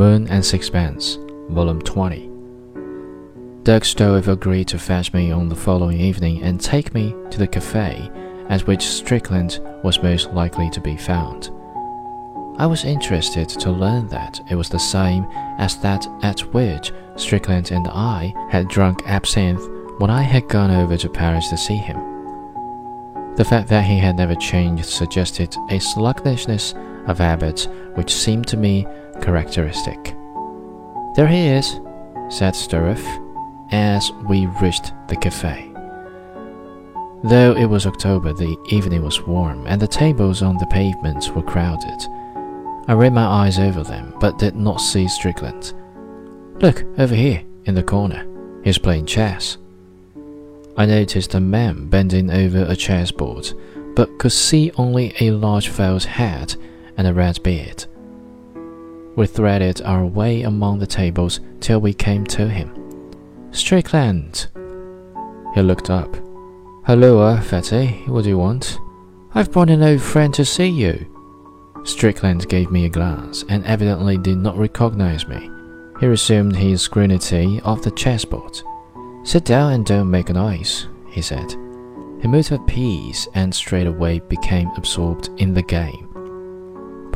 Moon and Sixpence, Volume 20. Dirk Stroeve agreed to fetch me on the following evening and take me to the cafe at which Strickland was most likely to be found. I was interested to learn that it was the same as that at which Strickland and I had drunk absinthe when I had gone over to Paris to see him. The fact that he had never changed suggested a sluggishness of habit which seemed to me characteristic. There he is, said Stroeve, as we reached the cafe. Though it was October, the evening was warm, and the tables on the pavements were crowded. I ran my eyes over them, but did not see Strickland. Look, over here, in the corner. He's playing chess. I noticed a man bending over a chessboard, but could see only a large felled head and a red beard. We threaded our way among the tables till we came to him. Strickland! He looked up. Halloa, uh, Fatty. What do you want? I've brought an old friend to see you. Strickland gave me a glance and evidently did not recognize me. He resumed his scrutiny of the chessboard. Sit down and don't make a noise, he said. He moved a piece and straightway became absorbed in the game.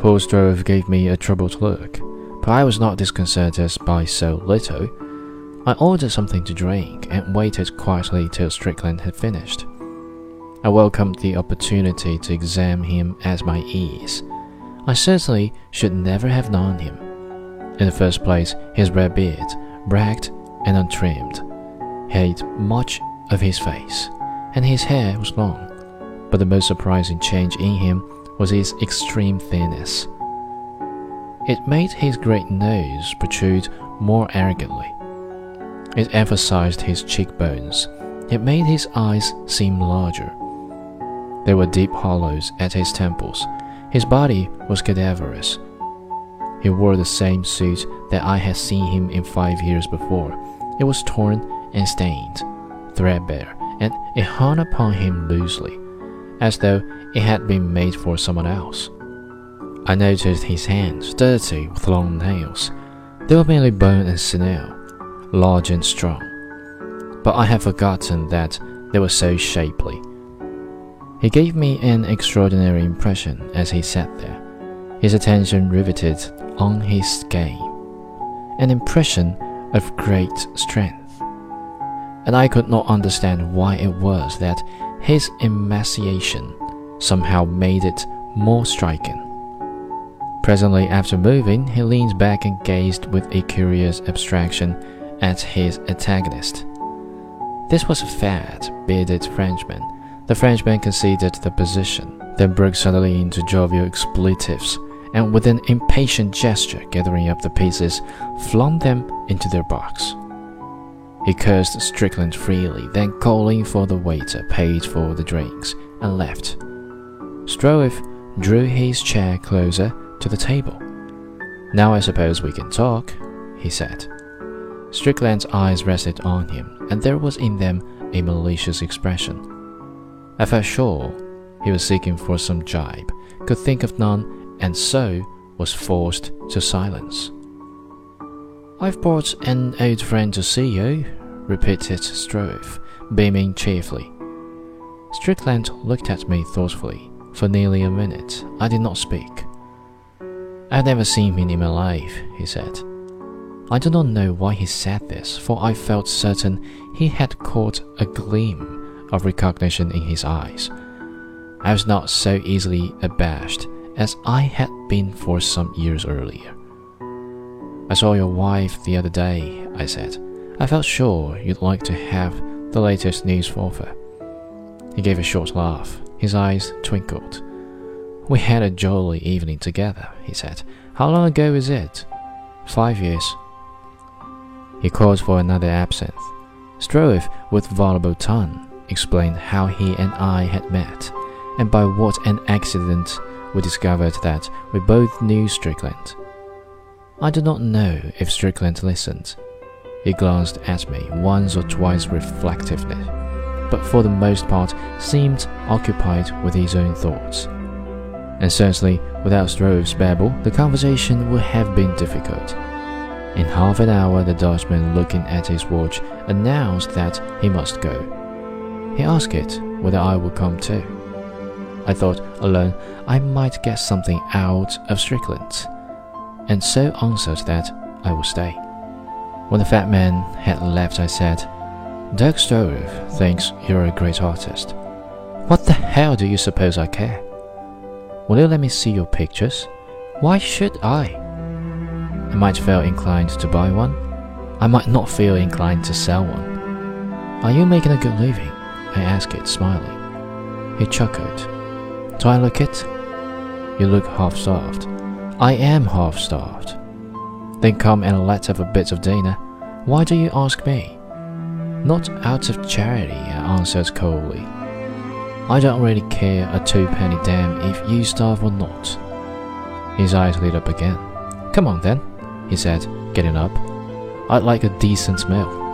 Poor Stroeve gave me a troubled look, but I was not disconcerted by so little. I ordered something to drink and waited quietly till Strickland had finished. I welcomed the opportunity to examine him at my ease. I certainly should never have known him. In the first place, his red beard, ragged and untrimmed, hid much of his face, and his hair was long. But the most surprising change in him was his extreme thinness. It made his great nose protrude more arrogantly. It emphasized his cheekbones. It made his eyes seem larger. There were deep hollows at his temples. His body was cadaverous. He wore the same suit that I had seen him in five years before. It was torn and stained, threadbare, and it hung upon him loosely, as though it had been made for someone else. I noticed his hands, dirty with long nails. They were merely bone and sinew, large and strong. But I had forgotten that they were so shapely. He gave me an extraordinary impression as he sat there, his attention riveted on his game, an impression of great strength. And I could not understand why it was that his emaciation somehow made it more striking. Presently after moving, he leaned back and gazed with a curious abstraction at his antagonist. This was a fat, bearded Frenchman. The Frenchman conceded the position, then broke suddenly into jovial expletives, and with an impatient gesture gathering up the pieces, flung them into their box. He cursed Strickland freely, then calling for the waiter, paid for the drinks, and left. Stroeve drew his chair closer to the table. Now I suppose we can talk, he said. Strickland's eyes rested on him, and there was in them a malicious expression. I felt sure he was seeking for some jibe, could think of none, and so was forced to silence. I've brought an old friend to see you, repeated Stroeve, beaming cheerfully. Strickland looked at me thoughtfully. For nearly a minute, I did not speak. I've never seen him in my life, he said. I do not know why he said this, for I felt certain he had caught a gleam of recognition in his eyes. I was not so easily abashed as I had been for some years earlier. I saw your wife the other day, I said. I felt sure you'd like to have the latest news for her. He gave a short laugh. His eyes twinkled. We had a jolly evening together, he said. How long ago is it? Five years. He called for another absinthe. Stroeve, with voluble tongue, explained how he and I had met, and by what an accident we discovered that we both knew Strickland. I do not know if Strickland listened. He glanced at me once or twice reflectively but for the most part seemed occupied with his own thoughts. And certainly, without Stroeve's babble, the conversation would have been difficult. In half an hour, the Dutchman, looking at his watch, announced that he must go. He asked it whether I would come too. I thought alone I might get something out of Strickland, and so answered that I would stay. When the fat man had left, I said, Dirk Stroeve thinks you're a great artist. What the hell do you suppose I care? Will you let me see your pictures? Why should I? I might feel inclined to buy one. I might not feel inclined to sell one. Are you making a good living? I asked it, smiling. He chuckled. Do I look it? You look half starved. I am half starved. Then come and let's have a bit of dinner. Why do you ask me? Not out of charity, I answered coldly. I don't really care a two-penny damn if you starve or not. His eyes lit up again. Come on then, he said, getting up. I'd like a decent meal.